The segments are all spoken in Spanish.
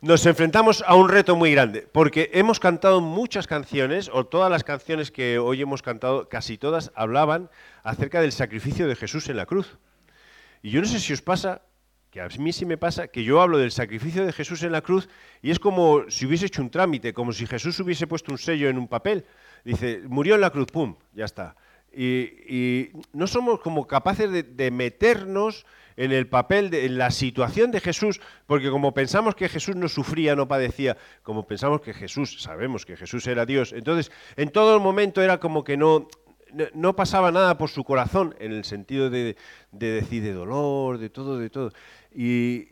nos enfrentamos a un reto muy grande, porque hemos cantado muchas canciones, o todas las canciones que hoy hemos cantado, casi todas hablaban acerca del sacrificio de Jesús en la cruz. Y yo no sé si os pasa, que a mí sí me pasa, que yo hablo del sacrificio de Jesús en la cruz y es como si hubiese hecho un trámite, como si Jesús hubiese puesto un sello en un papel. Dice, murió en la cruz, pum, ya está. Y, no somos como capaces de, meternos en el papel, de, en la situación de Jesús, porque como pensamos que Jesús no sufría, no padecía, como pensamos que Jesús, sabemos que Jesús era Dios, entonces en todo el momento era como que no, no pasaba nada por su corazón, en el sentido de, decir de dolor, de todo, de todo. Y,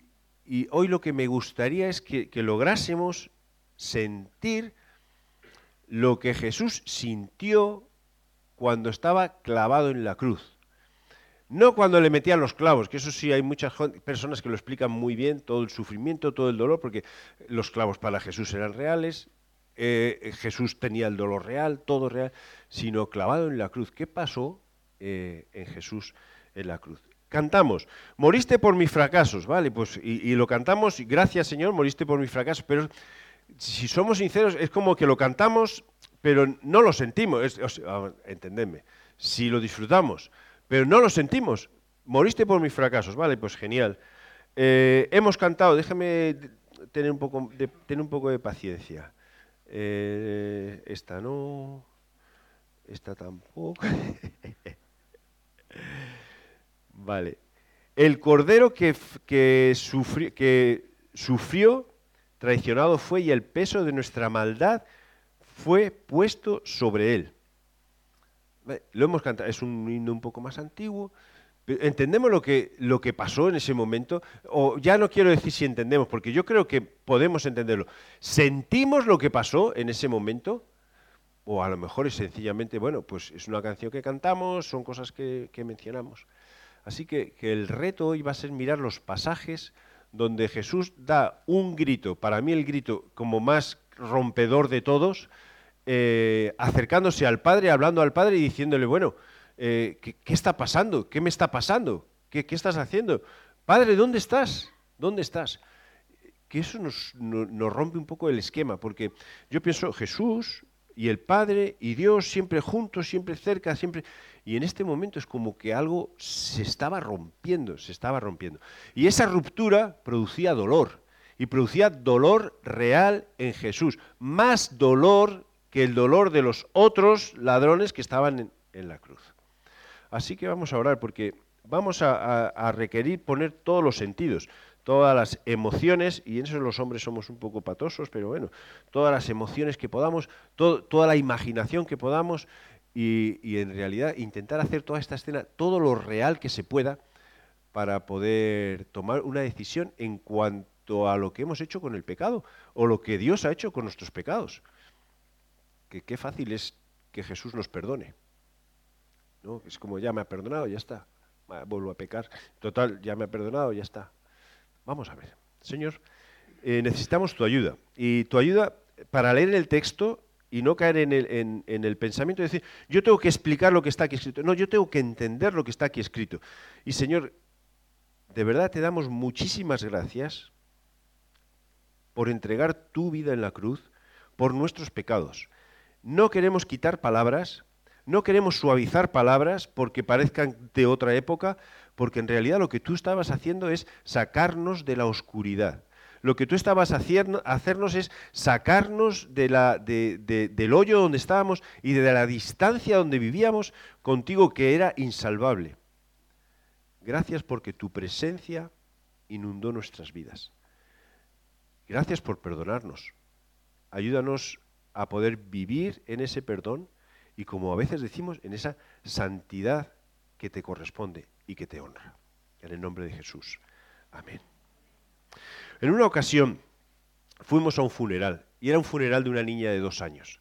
hoy lo que me gustaría es que lográsemos sentir lo que Jesús sintió cuando estaba clavado en la cruz. No cuando le metían los clavos, que eso sí hay muchas personas que lo explican muy bien, todo el sufrimiento, todo el dolor, porque los clavos para Jesús eran reales, eh, Jesús tenía el dolor real, todo real, sino clavado en la cruz. ¿Qué pasó eh, en Jesús en la cruz? Cantamos, moriste por mis fracasos, ¿vale? Pues, y, lo cantamos, gracias Señor, moriste por mis fracasos, pero si somos sinceros, es como que lo cantamos, pero no lo sentimos, entendedme, si lo disfrutamos, pero no lo sentimos. Moriste por mis fracasos, vale, pues genial. Eh, hemos cantado, déjame tener un poco de, tener un poco de paciencia. Eh, esta no, esta tampoco. vale. El cordero que, que, que sufrió, traicionado fue y el peso de nuestra maldad fue puesto sobre él. Lo hemos cantado, es un himno un poco más antiguo. ¿Entendemos lo que, lo que pasó en ese momento? O ya no quiero decir si entendemos, porque yo creo que podemos entenderlo. ¿Sentimos lo que pasó en ese momento? O a lo mejor es sencillamente, bueno, pues es una canción que cantamos, son cosas que, mencionamos. Así que, que el reto hoy va a ser mirar los pasajes donde Jesús da un grito, para mí el grito como más rompedor de todos, eh, acercándose al Padre, hablando al Padre y diciéndole, bueno, eh, ¿qué, está pasando? ¿Qué me está pasando? ¿Qué, estás haciendo? Padre, ¿dónde estás? ¿Dónde estás? Que eso nos, nos, rompe un poco el esquema, porque yo pienso, Jesús y el Padre y Dios siempre juntos, siempre cerca, siempre... Y en este momento es como que algo se estaba rompiendo, se estaba rompiendo. Y esa ruptura producía dolor, y producía dolor real en Jesús, más dolor que el dolor de los otros ladrones que estaban en, la cruz. Así que vamos a orar porque vamos a, requerir poner todos los sentidos, todas las emociones, y en eso los hombres somos un poco patosos, pero bueno, todas las emociones que podamos, toda la imaginación que podamos, y, y, en realidad intentar hacer toda esta escena, todo lo real que se pueda, para poder tomar una decisión en cuanto a lo que hemos hecho con el pecado, o lo que Dios ha hecho con nuestros pecados que qué fácil es que Jesús nos perdone. ¿no? Es como ya me ha perdonado, ya está. Vuelvo a pecar. Total, ya me ha perdonado, ya está. Vamos a ver. Señor, eh, necesitamos tu ayuda. Y tu ayuda para leer el texto y no caer en el, en el, pensamiento de decir, yo tengo que explicar lo que está aquí escrito. No, yo tengo que entender lo que está aquí escrito. Y Señor, de verdad te damos muchísimas gracias por entregar tu vida en la cruz por nuestros pecados. No queremos quitar palabras, no queremos suavizar palabras porque parezcan de otra época, porque en realidad lo que tú estabas haciendo es sacarnos de la oscuridad. Lo que tú estabas hacernos es sacarnos del hoyo donde estábamos y de la distancia donde vivíamos contigo que era insalvable. Gracias porque tu presencia inundó nuestras vidas. Gracias por perdonarnos. Ayúdanos a poder vivir en ese perdón y como a veces decimos, en esa santidad que te corresponde y que te honra. En el nombre de Jesús. Amén. En una ocasión fuimos a un funeral y era un funeral de una niña de dos años.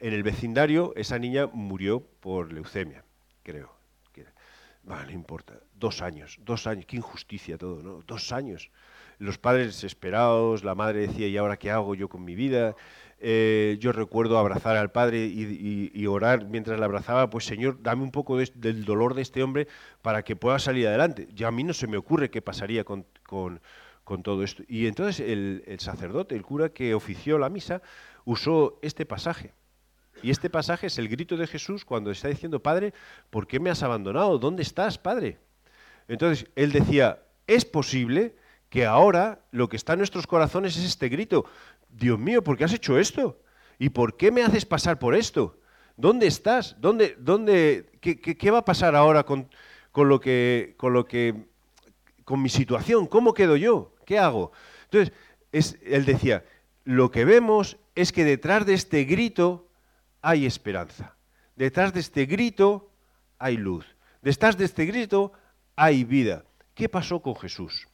En el vecindario esa niña murió por leucemia, creo. Vale, no importa. Dos años, dos años. Qué injusticia todo, ¿no? Dos años. Los padres desesperados, la madre decía, ¿y ahora qué hago yo con mi vida? Eh, yo recuerdo abrazar al padre y, orar mientras le abrazaba, pues Señor, dame un poco del dolor de este hombre para que pueda salir adelante. Ya a mí no se me ocurre qué pasaría con, todo esto. Y entonces el sacerdote, el cura que ofició la misa, usó este pasaje. Y este pasaje es el grito de Jesús cuando está diciendo, Padre, ¿por qué me has abandonado? ¿Dónde estás, Padre? Entonces él decía, es posible que ahora lo que está en nuestros corazones es este grito, Dios mío, ¿por qué has hecho esto? ¿Y por qué me haces pasar por esto? ¿Dónde estás? ¿Dónde, dónde, qué, va a pasar ahora con, con, lo que, con lo que, con mi situación? ¿Cómo quedo yo? ¿Qué hago? Entonces, es, él decía, lo que vemos es que detrás de este grito hay esperanza. Detrás de este grito hay luz. Detrás de este grito hay vida. ¿Qué pasó con Jesús?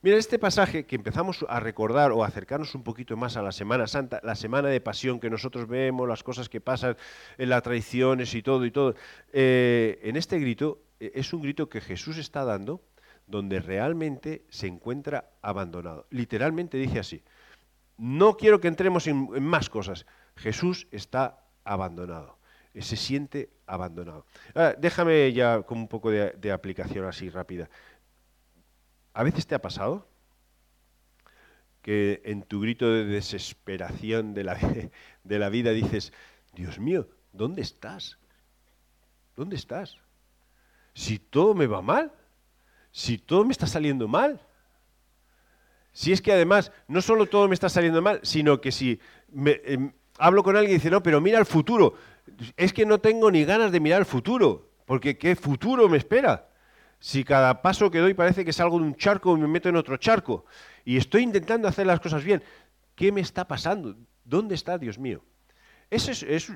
Mira, este pasaje que empezamos a recordar o acercarnos un poquito más a la Semana Santa, la semana de pasión que nosotros vemos, las cosas que pasan en las tradiciones y todo y todo, eh, en este grito eh, es un grito que Jesús está dando donde realmente se encuentra abandonado. Literalmente dice así, no quiero que entremos en, más cosas, Jesús está abandonado, eh, se siente abandonado. Ah, déjame ya con un poco de aplicación así rápida. ¿A veces te ha pasado que en tu grito de desesperación de la, de la vida dices, Dios mío, ¿dónde estás? ¿Dónde estás? Si todo me va mal, si todo me está saliendo mal, si es que además no solo todo me está saliendo mal, sino que si em, hablo con alguien y dice, no, pero mira el futuro, es que no tengo ni ganas de mirar el futuro, porque ¿qué futuro me espera? Si cada paso que doy parece que salgo de un charco y me meto en otro charco, y estoy intentando hacer las cosas bien, ¿qué me está pasando? ¿Dónde está Dios mío? Ese es,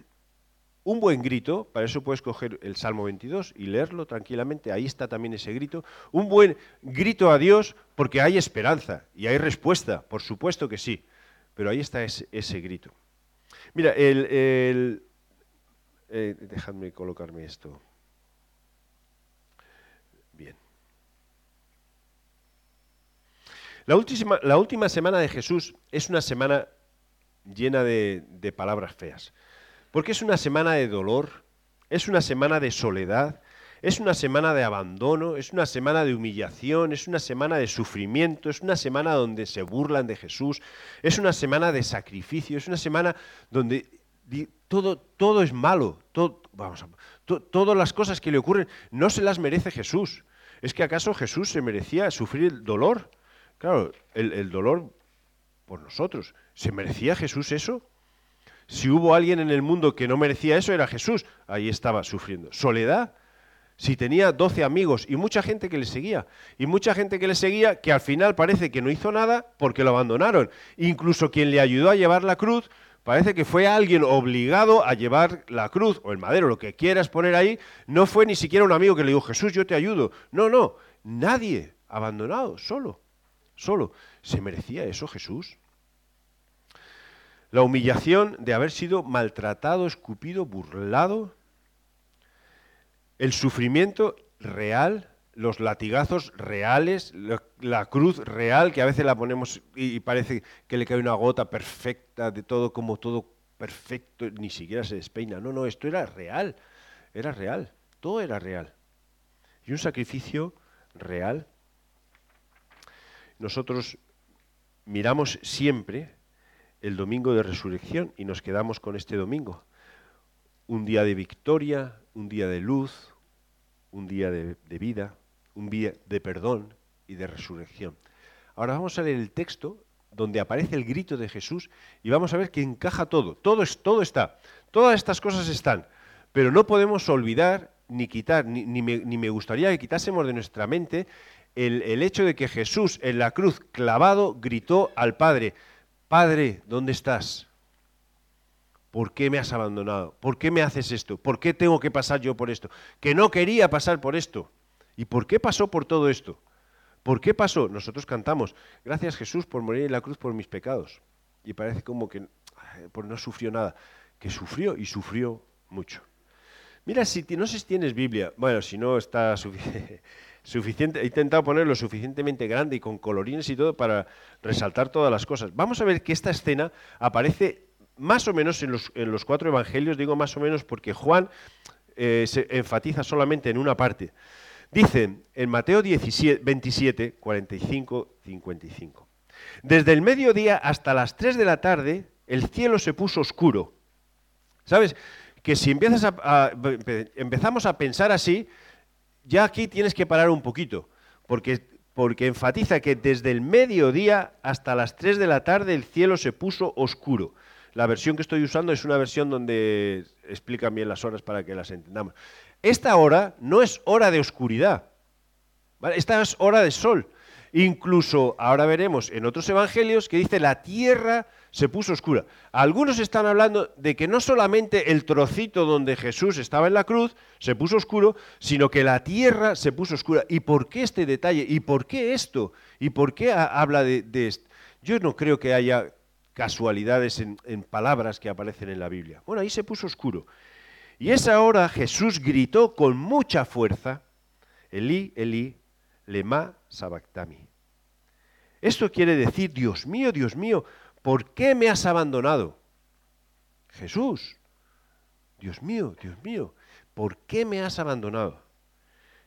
un buen grito, para eso puedes coger el Salmo 22 y leerlo tranquilamente, ahí está también ese grito. Un buen grito a Dios porque hay esperanza y hay respuesta, por supuesto que sí, pero ahí está ese, grito. Mira, el, eh, dejadme colocarme esto. La última, semana de Jesús es una semana llena de, palabras feas, porque es una semana de dolor, es una semana de soledad, es una semana de abandono, es una semana de humillación, es una semana de sufrimiento, es una semana donde se burlan de Jesús, es una semana de sacrificio, es una semana donde todo, todo es malo, todas las cosas que le ocurren no se las merece Jesús. ¿Es que acaso Jesús se merecía sufrir dolor? Claro, el, dolor por nosotros. ¿Se merecía Jesús eso? Si hubo alguien en el mundo que no merecía eso, era Jesús. Ahí estaba sufriendo. Soledad. Si tenía 12 amigos y mucha gente que le seguía. Y mucha gente que le seguía que al final parece que no hizo nada porque lo abandonaron. Incluso quien le ayudó a llevar la cruz, parece que fue alguien obligado a llevar la cruz o el madero, lo que quieras poner ahí. No fue ni siquiera un amigo que le dijo, Jesús, yo te ayudo. No, no. Nadie. Abandonado, solo solo. ¿Se merecía eso Jesús? La humillación de haber sido maltratado, escupido, burlado, el sufrimiento real, los latigazos reales, la, cruz real, que a veces la ponemos y parece que le cae una gota perfecta de todo, como todo perfecto, ni siquiera se despeina. No, no, esto era real, era real, todo era real. Y un sacrificio real nosotros miramos siempre el domingo de resurrección y nos quedamos con este domingo. Un día de victoria, un día de luz, un día de, vida, un día de perdón y de resurrección. Ahora vamos a leer el texto donde aparece el grito de Jesús y vamos a ver que encaja todo. Todo, es, todo está. Todas estas cosas están. Pero no podemos olvidar ni quitar, ni, ni me gustaría que quitásemos de nuestra mente el, hecho de que Jesús en la cruz clavado gritó al Padre, Padre, ¿dónde estás? ¿Por qué me has abandonado? ¿Por qué me haces esto? ¿Por qué tengo que pasar yo por esto? Que no quería pasar por esto. ¿Y por qué pasó por todo esto? ¿Por qué pasó? Nosotros cantamos, gracias Jesús por morir en la cruz por mis pecados. Y parece como que pues no sufrió nada, que sufrió y sufrió mucho. Mira, si no sé si tienes Biblia, bueno, si no está suficiente he intentado ponerlo suficientemente grande y con colorines y todo para resaltar todas las cosas. Vamos a ver que esta escena aparece más o menos en los, cuatro evangelios, digo más o menos porque Juan eh, se enfatiza solamente en una parte. Dice en Mateo 17, 27, 45, 55. Desde el mediodía hasta las 3 de la tarde el cielo se puso oscuro. ¿Sabes? Que si empezamos a pensar así, ya aquí tienes que parar un poquito, porque, porque enfatiza que desde el mediodía hasta las 3 de la tarde el cielo se puso oscuro. La versión que estoy usando es una versión donde explican bien las horas para que las entendamos. Esta hora no es hora de oscuridad, esta es hora de sol. Incluso ahora veremos en otros evangelios que dice la tierra se puso oscura. Algunos están hablando de que no solamente el trocito donde Jesús estaba en la cruz se puso oscuro, sino que la tierra se puso oscura. ¿Y por qué este detalle? ¿Y por qué esto? ¿Y por qué habla de, esto? Yo no creo que haya casualidades en, palabras que aparecen en la Biblia. Bueno, ahí se puso oscuro. Y esa hora Jesús gritó con mucha fuerza, Elí, Elí, lema sabactami. Esto quiere decir, Dios mío, Dios mío, ¿por qué me has abandonado? Jesús, Dios mío, Dios mío, ¿por qué me has abandonado?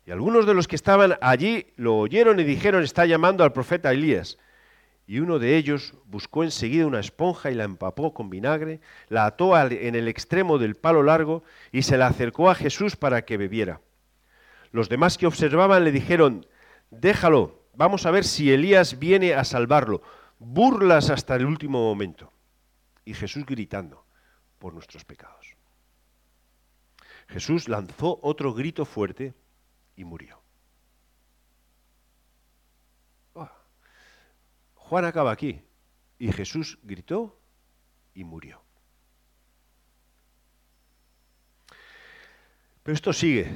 Y algunos de los que estaban allí lo oyeron y dijeron, está llamando al profeta Elías. Y uno de ellos buscó enseguida una esponja y la empapó con vinagre, la ató en el extremo del palo largo y se la acercó a Jesús para que bebiera. Los demás que observaban le dijeron, déjalo, vamos a ver si Elías viene a salvarlo. Burlas hasta el último momento. Y Jesús gritando por nuestros pecados. Jesús lanzó otro grito fuerte y murió. Juan acaba aquí. Y Jesús gritó y murió. Pero esto sigue.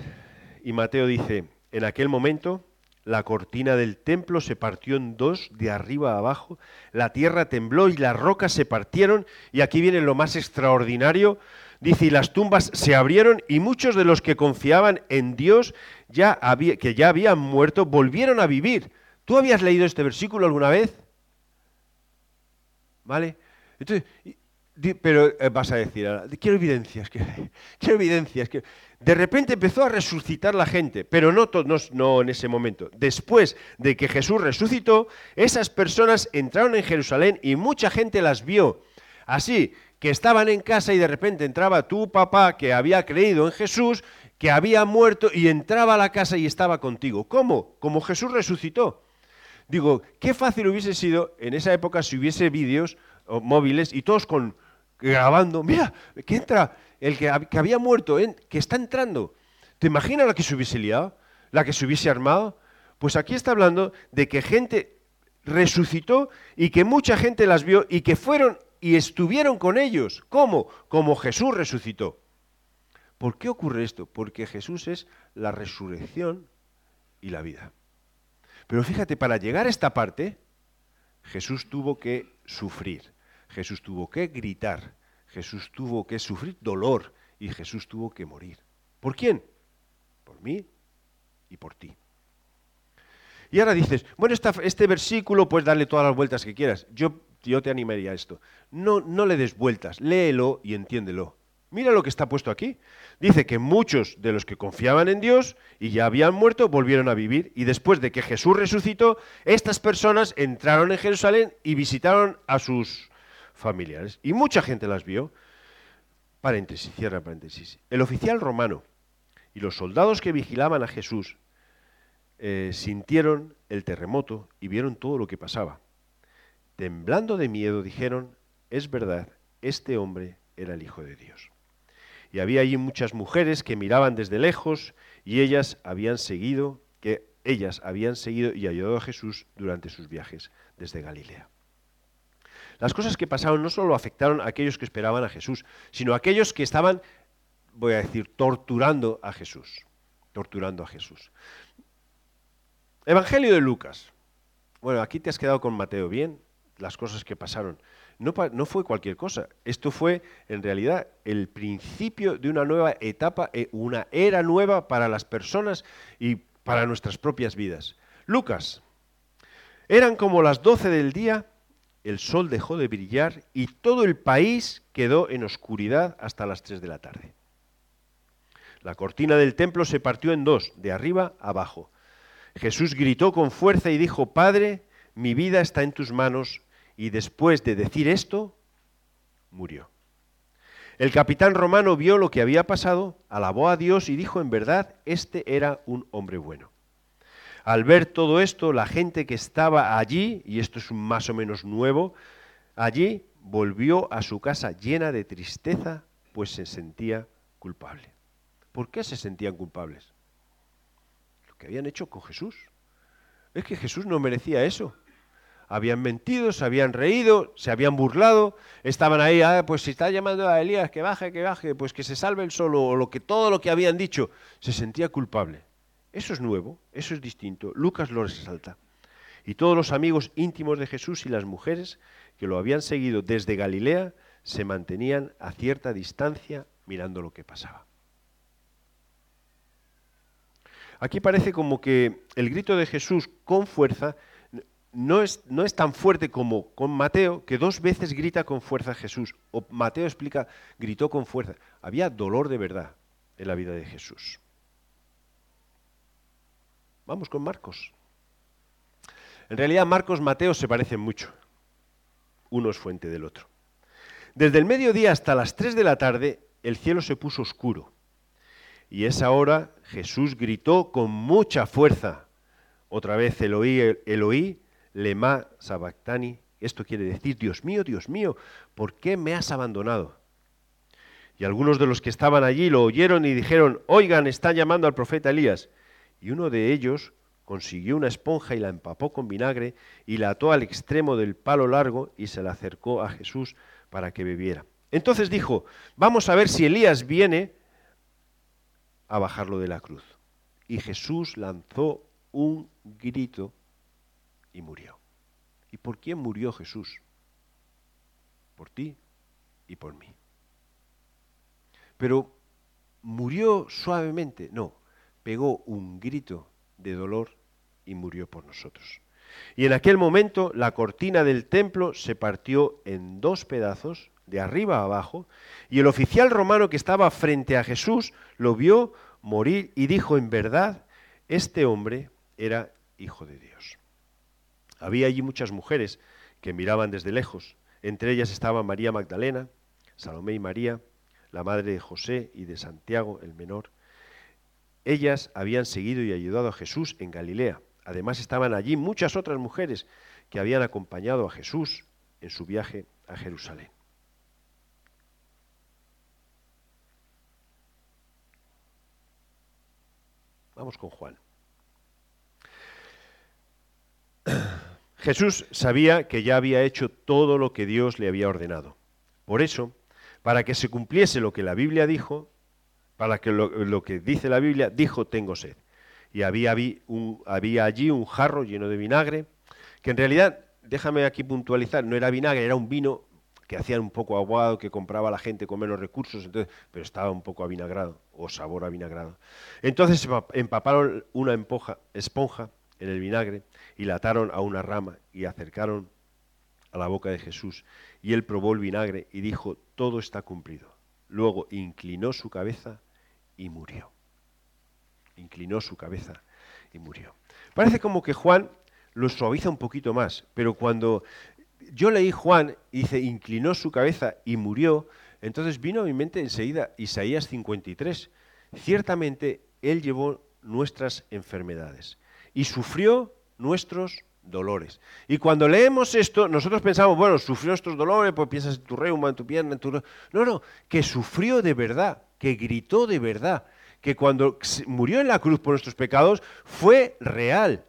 Y Mateo dice, en aquel momento la cortina del templo se partió en dos, de arriba a abajo, la tierra tembló y las rocas se partieron, y aquí viene lo más extraordinario, dice, y las tumbas se abrieron, y muchos de los que confiaban en Dios, ya que ya habían muerto, volvieron a vivir. ¿Tú habías leído este versículo alguna vez? ¿Vale? Entonces, pero eh, vas a decir, quiero evidencias, quiero evidencias. De repente empezó a resucitar la gente, pero no, no, no en ese momento. Después de que Jesús resucitó, esas personas entraron en Jerusalén y mucha gente las vio. Así que estaban en casa y de repente entraba tu papá que había creído en Jesús, que había muerto y entraba a la casa y estaba contigo. ¿Cómo? Como Jesús resucitó. Digo, qué fácil hubiese sido en esa época si hubiese vídeos o móviles y todos con grabando, mira, que entra el que, había muerto, que está entrando. ¿Te imaginas la que se hubiese liado? ¿La que se hubiese armado? Pues aquí está hablando de que gente resucitó y que mucha gente las vio y que fueron y estuvieron con ellos. ¿Cómo? Como Jesús resucitó. ¿Por qué ocurre esto? Porque Jesús es la resurrección y la vida. Pero fíjate, para llegar a esta parte, Jesús tuvo que sufrir, Jesús tuvo que gritar, Jesús tuvo que sufrir dolor y Jesús tuvo que morir. ¿Por quién? Por mí y por ti. Y ahora dices, bueno, este versículo puedes darle todas las vueltas que quieras. Yo, yo te animaría a esto. No, no le des vueltas, léelo y entiéndelo. Mira lo que está puesto aquí. Dice que muchos de los que confiaban en Dios y ya habían muerto volvieron a vivir y después de que Jesús resucitó, estas personas entraron en Jerusalén y visitaron a sus familiares. Y mucha gente las vio. Paréntesis, cierra paréntesis. El oficial romano y los soldados que vigilaban a Jesús eh, sintieron el terremoto y vieron todo lo que pasaba. Temblando de miedo dijeron, es verdad, este hombre era el Hijo de Dios. Y había allí muchas mujeres que miraban desde lejos y ellas habían seguido, que ellas habían seguido y ayudado a Jesús durante sus viajes desde Galilea. Las cosas que pasaron no solo afectaron a aquellos que esperaban a Jesús, sino a aquellos que estaban, voy a decir, torturando a Jesús. Torturando a Jesús. Evangelio de Lucas. Bueno, aquí te has quedado con Mateo, ¿bien? Las cosas que pasaron no, fue cualquier cosa. Esto fue, en realidad, el principio de una nueva etapa, eh, una era nueva para las personas y para nuestras propias vidas. Lucas. Eran como las doce del día, el sol dejó de brillar y todo el país quedó en oscuridad hasta las tres de la tarde. La cortina del templo se partió en dos, de arriba a abajo. Jesús gritó con fuerza y dijo, Padre, mi vida está en tus manos, y después de decir esto, murió. El capitán romano vio lo que había pasado, alabó a Dios y dijo, en verdad, este era un hombre bueno. Al ver todo esto, la gente que estaba allí, y esto es más o menos nuevo, allí volvió a su casa llena de tristeza, pues se sentía culpable. ¿Por qué se sentían culpables? Lo que habían hecho con Jesús. Es que Jesús no merecía eso. Habían mentido, se habían reído, se habían burlado, estaban ahí, ah, pues si está llamando a Elías, que baje, que baje, pues que se salve el solo, o lo que todo lo que habían dicho, se sentía culpable. Eso es nuevo, eso es distinto. Lucas lo resalta. Y todos los amigos íntimos de Jesús y las mujeres que lo habían seguido desde Galilea se mantenían a cierta distancia mirando lo que pasaba. Aquí parece como que el grito de Jesús con fuerza no es, no es, tan fuerte como con Mateo, que dos veces grita con fuerza Jesús. O Mateo explica, gritó con fuerza. Había dolor de verdad en la vida de Jesús. Vamos con Marcos. En realidad Marcos y Mateo se parecen mucho. Uno es fuente del otro. Desde el mediodía hasta las tres de la tarde el cielo se puso oscuro. Y esa hora Jesús gritó con mucha fuerza. Otra vez Eloí, Eloí, lema sabactani. Esto quiere decir, Dios mío, Dios mío, ¿por qué me has abandonado? Y algunos de los que estaban allí lo oyeron y dijeron, oigan, están llamando al profeta Elías. Y uno de ellos consiguió una esponja y la empapó con vinagre y la ató al extremo del palo largo y se la acercó a Jesús para que bebiera. Entonces dijo, vamos a ver si Elías viene a bajarlo de la cruz. Y Jesús lanzó un grito y murió. ¿Y por quién murió Jesús? Por ti y por mí. Pero murió suavemente, no, pegó un grito de dolor y murió por nosotros. Y en aquel momento la cortina del templo se partió en dos pedazos, de arriba a abajo, y el oficial romano que estaba frente a Jesús lo vio morir y dijo, en verdad, este hombre era hijo de Dios. Había allí muchas mujeres que miraban desde lejos. Entre ellas estaba María Magdalena, Salomé y María, la madre de José y de Santiago el menor. Ellas habían seguido y ayudado a Jesús en Galilea. Además estaban allí muchas otras mujeres que habían acompañado a Jesús en su viaje a Jerusalén. Vamos con Juan. Jesús sabía que ya había hecho todo lo que Dios le había ordenado. Por eso, para que se cumpliese lo que la Biblia dijo, para que lo, que dice la Biblia, dijo, tengo sed. Y había, allí un jarro lleno de vinagre, que en realidad, déjame aquí puntualizar, no era vinagre, era un vino que hacían un poco aguado, que compraba la gente con menos recursos, entonces, pero estaba un poco avinagrado, o sabor avinagrado. Entonces empaparon una esponja en el vinagre y la ataron a una rama y acercaron a la boca de Jesús. Y él probó el vinagre y dijo, todo está cumplido. Luego inclinó su cabeza y murió. Inclinó su cabeza y murió. Parece como que Juan lo suaviza un poquito más, pero cuando yo leí Juan y dice, inclinó su cabeza y murió, entonces vino a mi mente enseguida Isaías 53. Ciertamente Él llevó nuestras enfermedades y sufrió nuestros dolores. Y cuando leemos esto, nosotros pensamos, bueno, sufrió estos dolores, pues piensas en tu reuma, en tu pierna, en tu... No, no, que sufrió de verdad, que gritó de verdad, que cuando murió en la cruz por nuestros pecados fue real.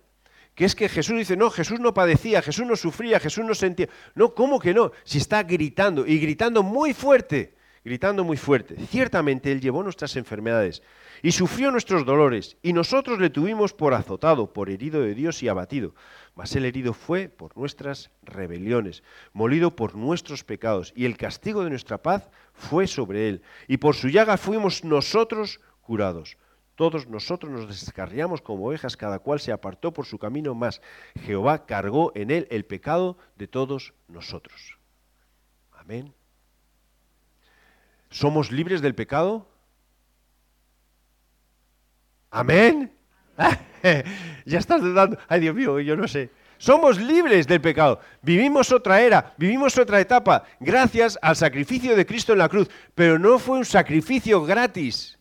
Que es que Jesús dice, no, Jesús no padecía, Jesús no sufría, Jesús no sentía. No, ¿cómo que no? Si está gritando y gritando muy fuerte, gritando muy fuerte. Ciertamente Él llevó nuestras enfermedades y sufrió nuestros dolores, y nosotros le tuvimos por azotado, por herido de Dios y abatido. Mas el herido fue por nuestras rebeliones, molido por nuestros pecados, y el castigo de nuestra paz fue sobre él, y por su llaga fuimos nosotros curados. Todos nosotros nos descarriamos como ovejas, cada cual se apartó por su camino, más Jehová cargó en él el pecado de todos nosotros. Amén. ¿Somos libres del pecado? Amén. ya estás dudando. Ay, Dios mío, yo no sé. Somos libres del pecado. Vivimos otra era, vivimos otra etapa, gracias al sacrificio de Cristo en la cruz. Pero no fue un sacrificio gratis.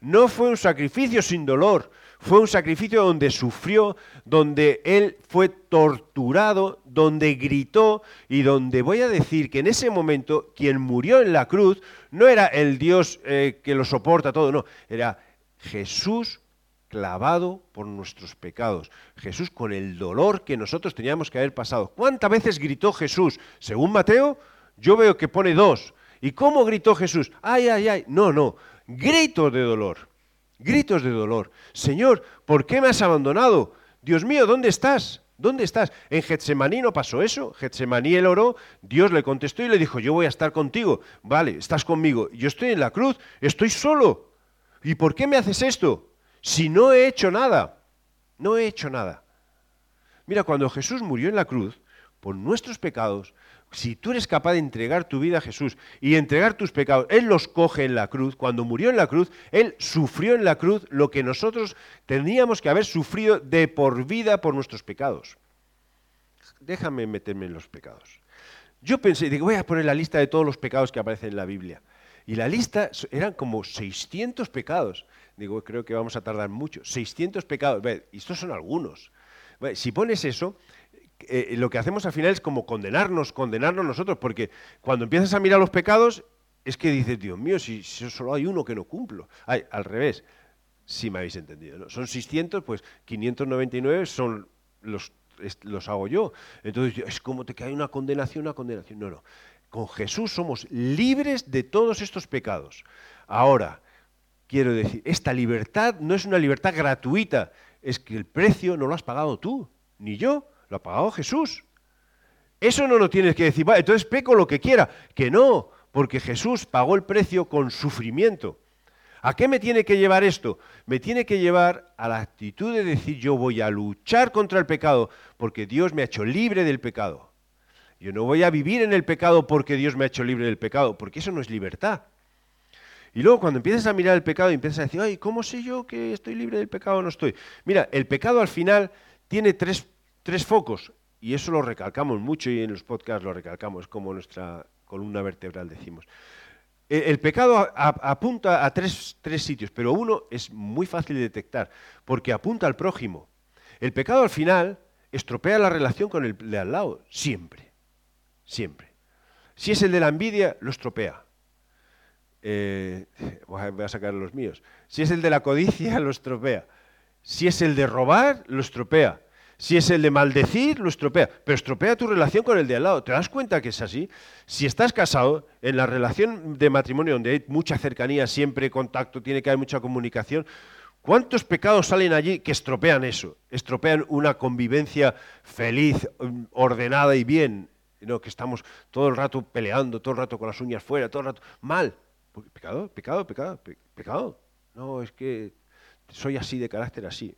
No fue un sacrificio sin dolor. Fue un sacrificio donde sufrió, donde él fue torturado, donde gritó y donde voy a decir que en ese momento quien murió en la cruz no era el Dios eh, que lo soporta todo, no, era Jesús clavado por nuestros pecados. Jesús con el dolor que nosotros teníamos que haber pasado. ¿Cuántas veces gritó Jesús? Según Mateo, yo veo que pone dos. ¿Y cómo gritó Jesús? Ay, ay, ay. No, no. Gritos de dolor. Gritos de dolor. Señor, ¿por qué me has abandonado? Dios mío, ¿dónde estás? ¿Dónde estás? En Getsemaní no pasó eso. Getsemaní él oró, Dios le contestó y le dijo, yo voy a estar contigo. Vale, estás conmigo. Yo estoy en la cruz, estoy solo. ¿Y por qué me haces esto? Si no he hecho nada. No he hecho nada. Mira, cuando Jesús murió en la cruz, por nuestros pecados, si tú eres capaz de entregar tu vida a Jesús y entregar tus pecados, Él los coge en la cruz. Cuando murió en la cruz, Él sufrió en la cruz lo que nosotros teníamos que haber sufrido de por vida por nuestros pecados. Déjame meterme en los pecados. Yo pensé, digo, voy a poner la lista de todos los pecados que aparecen en la Biblia. Y la lista eran como 600 pecados. Digo, creo que vamos a tardar mucho. 600 pecados. y estos son algunos. si pones eso, eh, lo que hacemos al final es como condenarnos, condenarnos nosotros, porque cuando empiezas a mirar los pecados, es que dices, Dios mío, si, solo hay uno que no cumplo. Ay, al revés, si me habéis entendido. Son 600, pues 599 son los, los hago yo. Entonces, es como te cae una condenación, una condenación. No, no. Con Jesús somos libres de todos estos pecados. Ahora, quiero decir, esta libertad no es una libertad gratuita, es que el precio no lo has pagado tú, ni yo. Lo ha pagado Jesús. Eso no lo tienes que decir, entonces peco lo que quiera. Que no, porque Jesús pagó el precio con sufrimiento. ¿A qué me tiene que llevar esto? Me tiene que llevar a la actitud de decir yo voy a luchar contra el pecado porque Dios me ha hecho libre del pecado. Yo no voy a vivir en el pecado porque Dios me ha hecho libre del pecado, porque eso no es libertad. Y luego cuando empiezas a mirar el pecado y empiezas a decir, ay, ¿cómo sé yo que estoy libre del pecado o no estoy? Mira, el pecado al final tiene tres tres focos, y eso lo recalcamos mucho y en los podcasts lo recalcamos, como nuestra columna vertebral decimos. El, pecado apunta a tres, tres sitios, pero uno es muy fácil de detectar, porque apunta al prójimo. El pecado al final estropea la relación con el de al lado, siempre, siempre. Si es el de la envidia, lo estropea. Eh, voy a sacar los míos. Si es el de la codicia, lo estropea. Si es el de robar, lo estropea. Si es el de maldecir, lo estropea. Pero estropea tu relación con el de al lado. ¿Te das cuenta que es así? Si estás casado, en la relación de matrimonio donde hay mucha cercanía, siempre contacto, tiene que haber mucha comunicación, ¿cuántos pecados salen allí que estropean eso? Estropean una convivencia feliz, ordenada y bien. No, que estamos todo el rato peleando, todo el rato con las uñas fuera, todo el rato. Mal. Pecado, pecado, pecado, pecado. No, es que soy así de carácter así.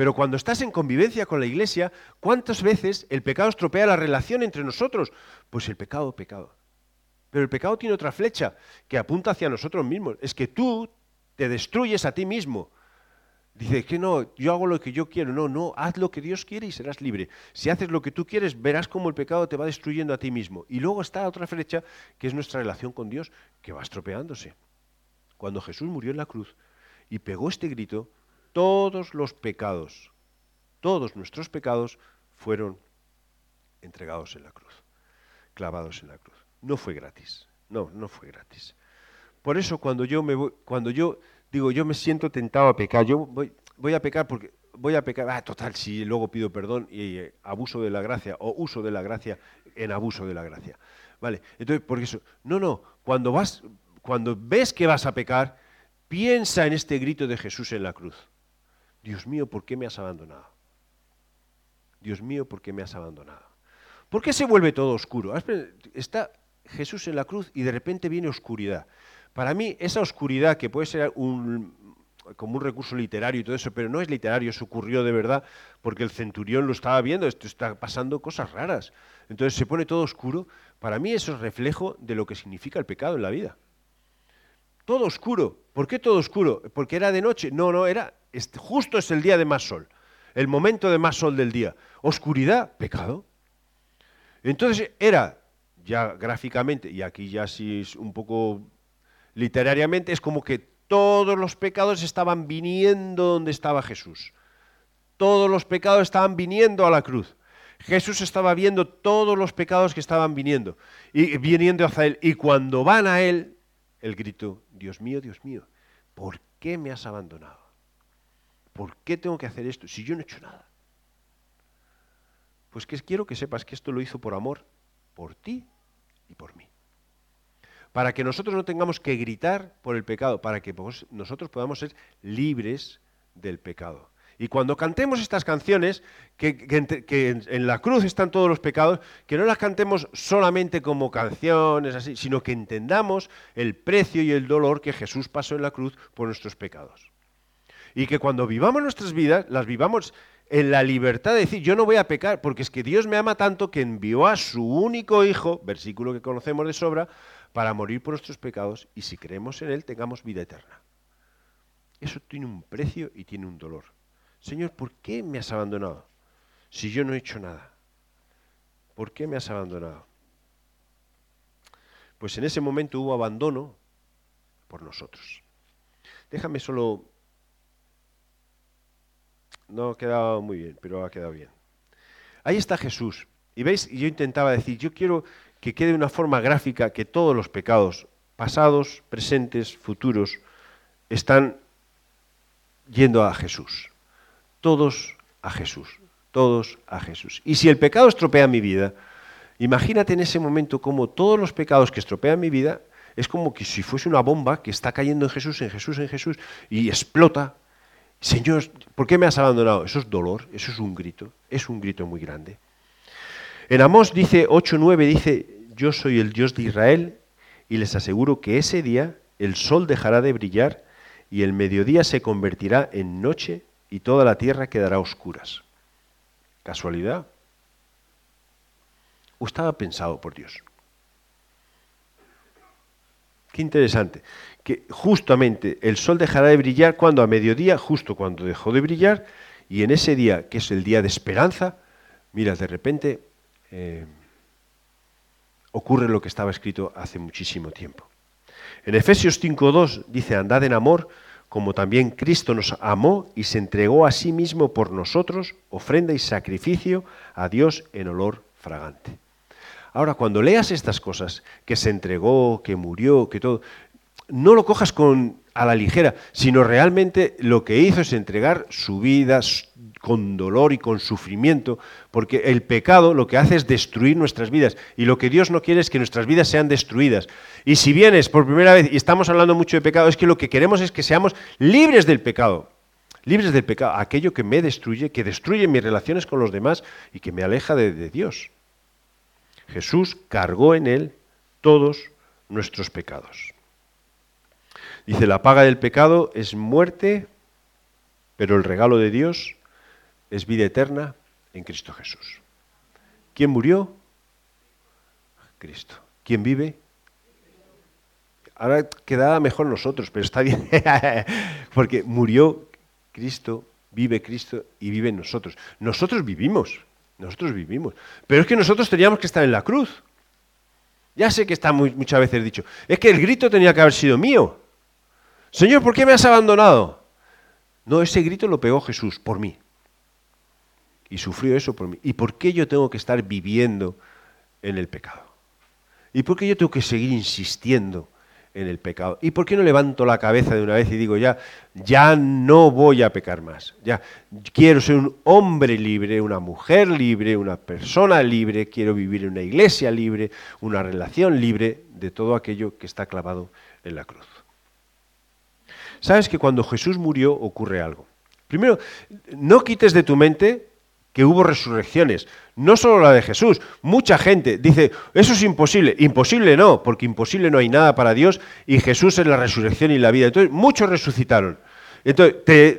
Pero cuando estás en convivencia con la iglesia, ¿cuántas veces el pecado estropea la relación entre nosotros? Pues el pecado, pecado. Pero el pecado tiene otra flecha que apunta hacia nosotros mismos. Es que tú te destruyes a ti mismo. Dice que no, yo hago lo que yo quiero. No, no, haz lo que Dios quiere y serás libre. Si haces lo que tú quieres, verás cómo el pecado te va destruyendo a ti mismo. Y luego está otra flecha que es nuestra relación con Dios, que va estropeándose. Cuando Jesús murió en la cruz y pegó este grito, todos los pecados, todos nuestros pecados fueron entregados en la cruz, clavados en la cruz. No fue gratis, no, no fue gratis. Por eso cuando yo me cuando yo digo yo me siento tentado a pecar, yo voy, voy a pecar porque voy a pecar, ah, total, si luego pido perdón y eh, abuso de la gracia o uso de la gracia en abuso de la gracia. Vale, entonces, por eso, no, no, cuando vas, cuando ves que vas a pecar, piensa en este grito de Jesús en la cruz. Dios mío, ¿por qué me has abandonado? Dios mío, ¿por qué me has abandonado? ¿Por qué se vuelve todo oscuro? Está Jesús en la cruz y de repente viene oscuridad. Para mí, esa oscuridad, que puede ser como un recurso literario y todo eso, pero no es literario, eso ocurrió de verdad, porque el centurión lo estaba viendo, esto está pasando cosas raras. Entonces se pone todo oscuro. Para mí eso es reflejo de lo que significa el pecado en la vida todo oscuro. ¿Por qué todo oscuro? ¿Porque era de noche? No, no, era justo es el día de más sol, el momento de más sol del día. Oscuridad, pecado. Entonces era, ya gráficamente, y aquí ya sí es un poco literariamente, es como que todos los pecados estaban viniendo donde estaba Jesús. Todos los pecados estaban viniendo a la cruz. Jesús estaba viendo todos los pecados que estaban viniendo y viniendo hacia él. Y cuando van a él, el grito, Dios mío, Dios mío, ¿por qué me has abandonado? ¿Por qué tengo que hacer esto si yo no he hecho nada? Pues que quiero que sepas que esto lo hizo por amor, por ti y por mí. Para que nosotros no tengamos que gritar por el pecado, para que nosotros podamos ser libres del pecado. Y cuando cantemos estas canciones, que, en, la cruz están todos los pecados, que no las cantemos solamente como canciones así, sino que entendamos el precio y el dolor que Jesús pasó en la cruz por nuestros pecados. Y que cuando vivamos nuestras vidas, las vivamos en la libertad de decir, yo no voy a pecar, porque es que Dios me ama tanto que envió a su único Hijo, versículo que conocemos de sobra, para morir por nuestros pecados y si creemos en Él tengamos vida eterna. Eso tiene un precio y tiene un dolor. Señor, ¿por qué me has abandonado? Si yo no he hecho nada. ¿Por qué me has abandonado? Pues en ese momento hubo abandono por nosotros. Déjame solo... No ha quedado muy bien, pero ha quedado bien. Ahí está Jesús. Y veis, yo intentaba decir, yo quiero que quede de una forma gráfica que todos los pecados, pasados, presentes, futuros, están yendo a Jesús todos a Jesús, todos a Jesús. Y si el pecado estropea mi vida, imagínate en ese momento como todos los pecados que estropean mi vida es como que si fuese una bomba que está cayendo en Jesús, en Jesús, en Jesús, y explota. Señor, ¿por qué me has abandonado? Eso es dolor, eso es un grito, es un grito muy grande. En Amós dice 8.9, dice, yo soy el Dios de Israel y les aseguro que ese día el sol dejará de brillar y el mediodía se convertirá en noche y toda la tierra quedará a oscuras. ¿Casualidad? ¿O estaba pensado por Dios? Qué interesante. Que justamente el sol dejará de brillar cuando a mediodía, justo cuando dejó de brillar, y en ese día, que es el día de esperanza, mira, de repente eh, ocurre lo que estaba escrito hace muchísimo tiempo. En Efesios 5.2 dice, andad en amor, como también Cristo nos amó y se entregó a sí mismo por nosotros, ofrenda y sacrificio a Dios en olor fragante. Ahora, cuando leas estas cosas, que se entregó, que murió, que todo, no lo cojas con, a la ligera, sino realmente lo que hizo es entregar su vida con dolor y con sufrimiento, porque el pecado lo que hace es destruir nuestras vidas y lo que Dios no quiere es que nuestras vidas sean destruidas. Y si vienes por primera vez y estamos hablando mucho de pecado, es que lo que queremos es que seamos libres del pecado, libres del pecado, aquello que me destruye, que destruye mis relaciones con los demás y que me aleja de, de Dios. Jesús cargó en él todos nuestros pecados. Dice, la paga del pecado es muerte, pero el regalo de Dios es vida eterna en Cristo Jesús. ¿Quién murió? Cristo. ¿Quién vive? Ahora queda mejor nosotros, pero está bien, porque murió Cristo, vive Cristo y vive en nosotros. Nosotros vivimos, nosotros vivimos, pero es que nosotros teníamos que estar en la cruz. Ya sé que está muchas veces dicho, es que el grito tenía que haber sido mío. Señor, ¿por qué me has abandonado? No, ese grito lo pegó Jesús por mí. Y sufrió eso por mí. ¿Y por qué yo tengo que estar viviendo en el pecado? ¿Y por qué yo tengo que seguir insistiendo en el pecado? ¿Y por qué no levanto la cabeza de una vez y digo, ya, ya no voy a pecar más? Ya quiero ser un hombre libre, una mujer libre, una persona libre, quiero vivir en una iglesia libre, una relación libre de todo aquello que está clavado en la cruz. Sabes que cuando Jesús murió ocurre algo. Primero, no quites de tu mente que hubo resurrecciones, no solo la de Jesús. Mucha gente dice, eso es imposible. Imposible no, porque imposible no hay nada para Dios y Jesús es la resurrección y la vida. Entonces, muchos resucitaron. Entonces,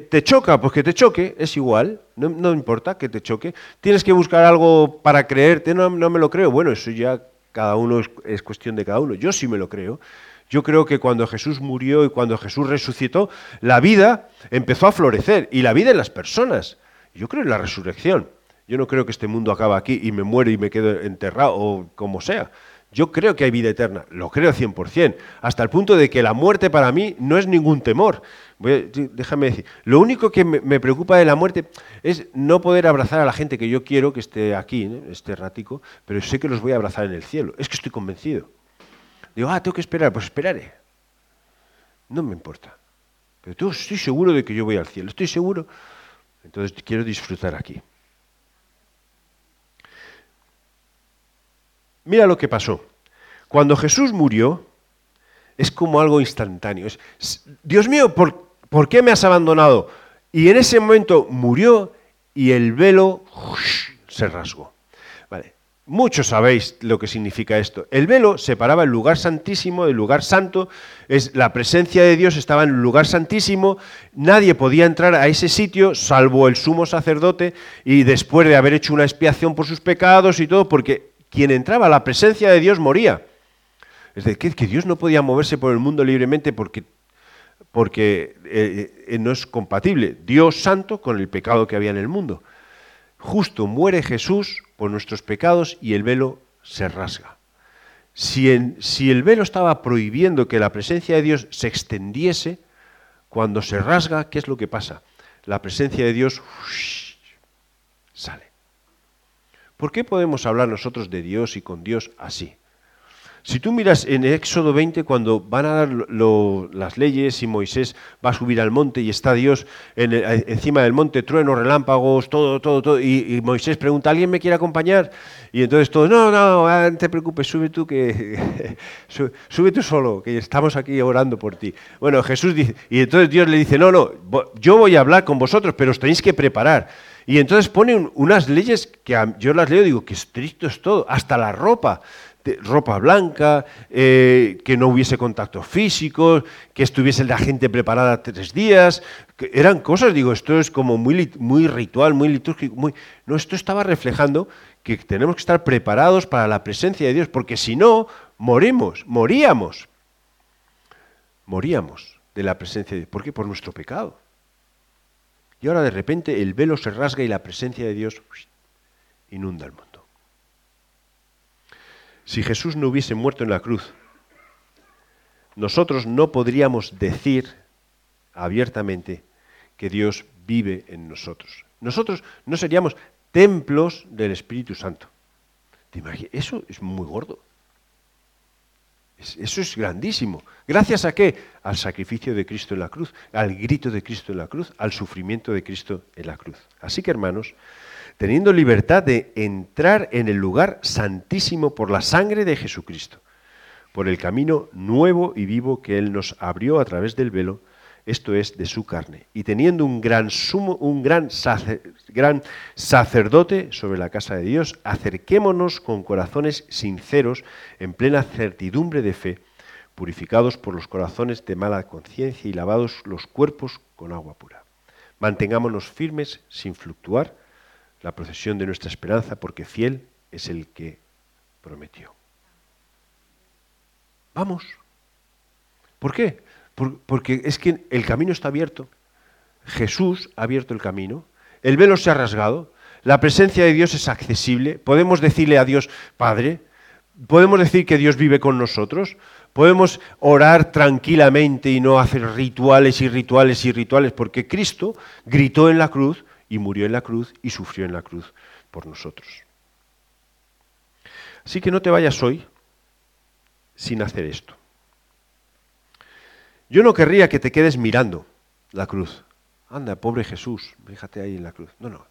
¿te, choca? Pues que te choque, es igual, no, importa que te choque. Tienes que buscar algo para creerte, no, no me lo creo. Bueno, eso ya cada uno es, es cuestión de cada uno. Yo sí me lo creo. Yo creo que cuando Jesús murió y cuando Jesús resucitó, la vida empezó a florecer y la vida en las personas. Yo creo en la resurrección. Yo no creo que este mundo acabe aquí y me muero y me quedo enterrado o como sea. Yo creo que hay vida eterna, lo creo 100%, hasta el punto de que la muerte para mí no es ningún temor. déjame decir, lo único que me, preocupa de la muerte es no poder abrazar a la gente que yo quiero que esté aquí, este ratico, pero sé que los voy a abrazar en el cielo. Es que estoy convencido. Digo, ah, tengo que esperar, pues esperaré. No me importa. Pero tú, estoy seguro de que yo voy al cielo, estoy seguro. Entonces quiero disfrutar aquí. Mira lo que pasó. Cuando Jesús murió, es como algo instantáneo. Dios mío, ¿por, ¿por, qué me has abandonado? Y en ese momento murió y el velo se rasgó. Muchos sabéis lo que significa esto. El velo separaba el lugar santísimo del lugar santo. Es, la presencia de Dios estaba en el lugar santísimo. Nadie podía entrar a ese sitio salvo el sumo sacerdote y después de haber hecho una expiación por sus pecados y todo, porque quien entraba a la presencia de Dios moría. Es decir, que Dios no podía moverse por el mundo libremente porque, porque eh, eh, no es compatible Dios santo con el pecado que había en el mundo. Justo muere Jesús por nuestros pecados y el velo se rasga. Si, si el velo estaba prohibiendo que la presencia de Dios se extendiese, cuando se rasga, ¿qué es lo que pasa? La presencia de Dios sale. ¿Por qué podemos hablar nosotros de Dios y con Dios así? Si tú miras en Éxodo 20, cuando van a dar las leyes y Moisés va a subir al monte y está Dios encima del monte, truenos, relámpagos, todo, todo, todo, y, Moisés pregunta, ¿alguien me quiere acompañar? Y entonces todos, no, no, ah, no te preocupes, sube tú, que sube, tú solo, que estamos aquí orando por ti. Bueno, Jesús dice, y entonces Dios le dice, no, no, yo voy a hablar con vosotros, pero os tenéis que preparar. Y entonces pone unas leyes que yo las leo y digo que estricto es todo, hasta la ropa, ropa blanca, eh, que no hubiese contacto físico, que estuviese la gente preparada tres días, eran cosas, digo, esto es como muy, muy ritual, muy litúrgico, muy... No, esto estaba reflejando que tenemos que estar preparados para la presencia de Dios, porque si no, morimos, moríamos, moríamos de la presencia de Dios. ¿Por qué? Por nuestro pecado. Y ahora de repente el velo se rasga y la presencia de Dios inunda el mundo. Si Jesús no hubiese muerto en la cruz, nosotros no podríamos decir abiertamente que Dios vive en nosotros. Nosotros no seríamos templos del Espíritu Santo. Eso es muy gordo. Eso es grandísimo. ¿Gracias a qué? Al sacrificio de Cristo en la cruz, al grito de Cristo en la cruz, al sufrimiento de Cristo en la cruz. Así que, hermanos, teniendo libertad de entrar en el lugar santísimo por la sangre de Jesucristo, por el camino nuevo y vivo que Él nos abrió a través del velo, esto es de su carne, y teniendo un gran, sumo, un gran, gran sacerdote sobre la casa de Dios, acerquémonos con corazones sinceros, en plena certidumbre de fe, purificados por los corazones de mala conciencia y lavados los cuerpos con agua pura. Mantengámonos firmes sin fluctuar la procesión de nuestra esperanza, porque fiel es el que prometió. Vamos. ¿Por qué? porque es que el camino está abierto. Jesús ha abierto el camino, el velo se ha rasgado, la presencia de Dios es accesible, podemos decirle a Dios, Padre, podemos decir que Dios vive con nosotros, podemos orar tranquilamente y no hacer rituales y rituales y rituales, porque Cristo gritó en la cruz y murió en la cruz y sufrió en la cruz por nosotros. Así que no te vayas hoy sin hacer esto. Yo no querría que te quedes mirando la cruz. Anda, pobre Jesús, fíjate ahí en la cruz. No, no.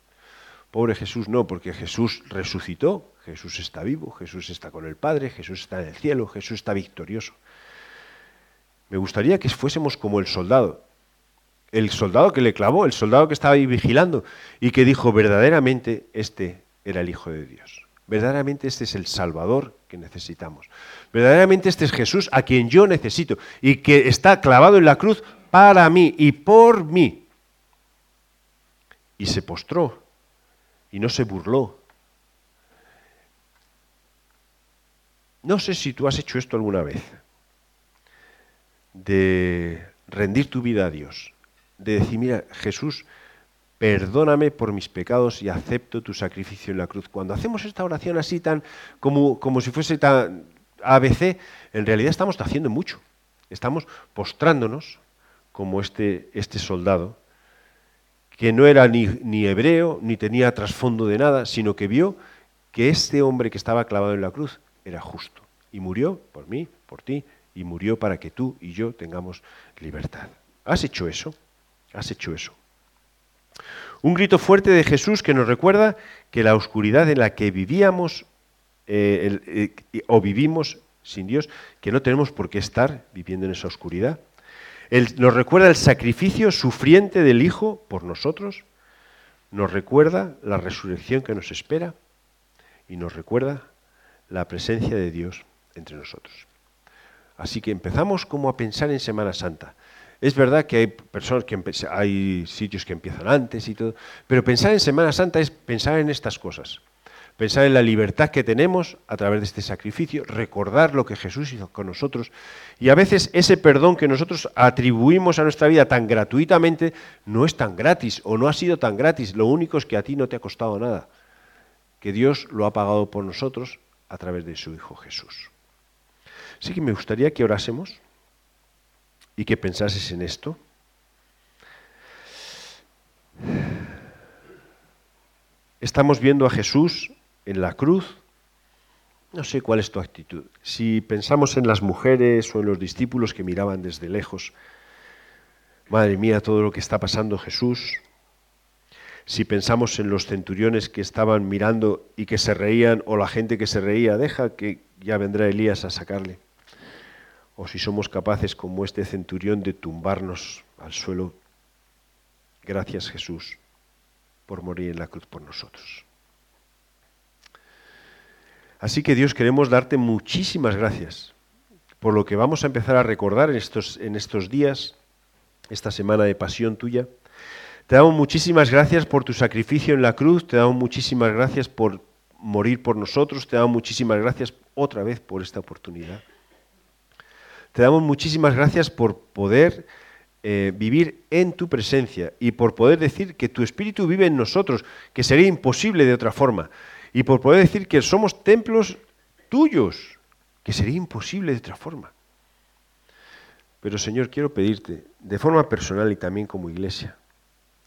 Pobre Jesús no, porque Jesús resucitó, Jesús está vivo, Jesús está con el Padre, Jesús está en el cielo, Jesús está victorioso. Me gustaría que fuésemos como el soldado, el soldado que le clavó, el soldado que estaba ahí vigilando y que dijo verdaderamente este era el Hijo de Dios. Verdaderamente este es el Salvador que necesitamos. Verdaderamente este es Jesús a quien yo necesito y que está clavado en la cruz para mí y por mí. Y se postró y no se burló. No sé si tú has hecho esto alguna vez. de rendir tu vida a Dios, de decir, mira, Jesús, perdóname por mis pecados y acepto tu sacrificio en la cruz. Cuando hacemos esta oración así tan como, como si fuese tan ABC, en realidad estamos haciendo mucho. Estamos postrándonos como este, este soldado, que no era ni, ni hebreo, ni tenía trasfondo de nada, sino que vio que este hombre que estaba clavado en la cruz era justo. Y murió por mí, por ti, y murió para que tú y yo tengamos libertad. ¿Has hecho eso? ¿Has hecho eso? Un grito fuerte de Jesús que nos recuerda que la oscuridad en la que vivíamos eh, eh, o vivimos sin Dios, que no tenemos por qué estar viviendo en esa oscuridad. nos recuerda el sacrificio sufriente del Hijo por nosotros, nos recuerda la resurrección que nos espera y nos recuerda la presencia de Dios entre nosotros. Así que empezamos como a pensar en Semana Santa. Es verdad que hay personas que hay sitios que empiezan antes y todo, pero pensar en Semana Santa es pensar en estas cosas. Pensar en la libertad que tenemos a través de este sacrificio, recordar lo que Jesús hizo con nosotros y a veces ese perdón que nosotros atribuimos a nuestra vida tan gratuitamente no es tan gratis o no ha sido tan gratis. Lo único es que a ti no te ha costado nada, que Dios lo ha pagado por nosotros a través de su Hijo Jesús. Así que me gustaría que orásemos y que pensases en esto. Estamos viendo a Jesús en la cruz. No sé cuál es tu actitud. Si pensamos en las mujeres o en los discípulos que miraban desde lejos, madre mía, todo lo que está pasando Jesús. Si pensamos en los centuriones que estaban mirando y que se reían, o la gente que se reía, deja que ya vendrá Elías a sacarle o si somos capaces como este centurión de tumbarnos al suelo. Gracias Jesús por morir en la cruz por nosotros. Así que Dios queremos darte muchísimas gracias por lo que vamos a empezar a recordar en estos, en estos días, esta semana de pasión tuya. Te damos muchísimas gracias por tu sacrificio en la cruz, te damos muchísimas gracias por morir por nosotros, te damos muchísimas gracias otra vez por esta oportunidad. Te damos muchísimas gracias por poder eh, vivir en tu presencia y por poder decir que tu Espíritu vive en nosotros, que sería imposible de otra forma, y por poder decir que somos templos tuyos, que sería imposible de otra forma. Pero Señor, quiero pedirte, de forma personal y también como iglesia,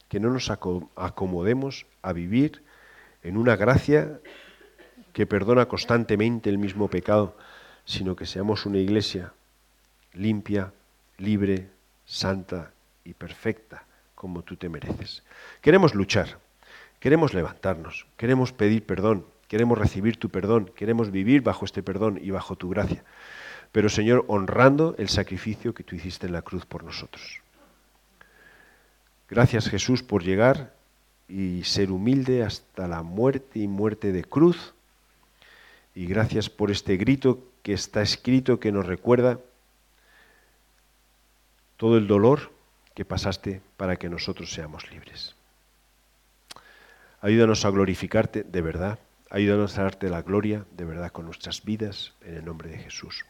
que no nos acomodemos a vivir en una gracia que perdona constantemente el mismo pecado, sino que seamos una iglesia limpia, libre, santa y perfecta como tú te mereces. Queremos luchar, queremos levantarnos, queremos pedir perdón, queremos recibir tu perdón, queremos vivir bajo este perdón y bajo tu gracia. Pero Señor, honrando el sacrificio que tú hiciste en la cruz por nosotros. Gracias Jesús por llegar y ser humilde hasta la muerte y muerte de cruz. Y gracias por este grito que está escrito que nos recuerda todo el dolor que pasaste para que nosotros seamos libres. Ayúdanos a glorificarte de verdad, ayúdanos a darte la gloria de verdad con nuestras vidas, en el nombre de Jesús.